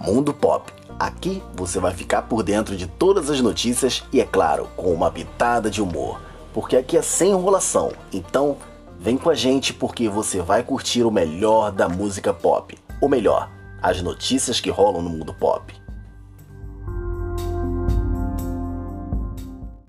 Mundo Pop. Aqui você vai ficar por dentro de todas as notícias e, é claro, com uma pitada de humor. Porque aqui é sem enrolação. Então, vem com a gente porque você vai curtir o melhor da música pop. Ou melhor, as notícias que rolam no mundo pop.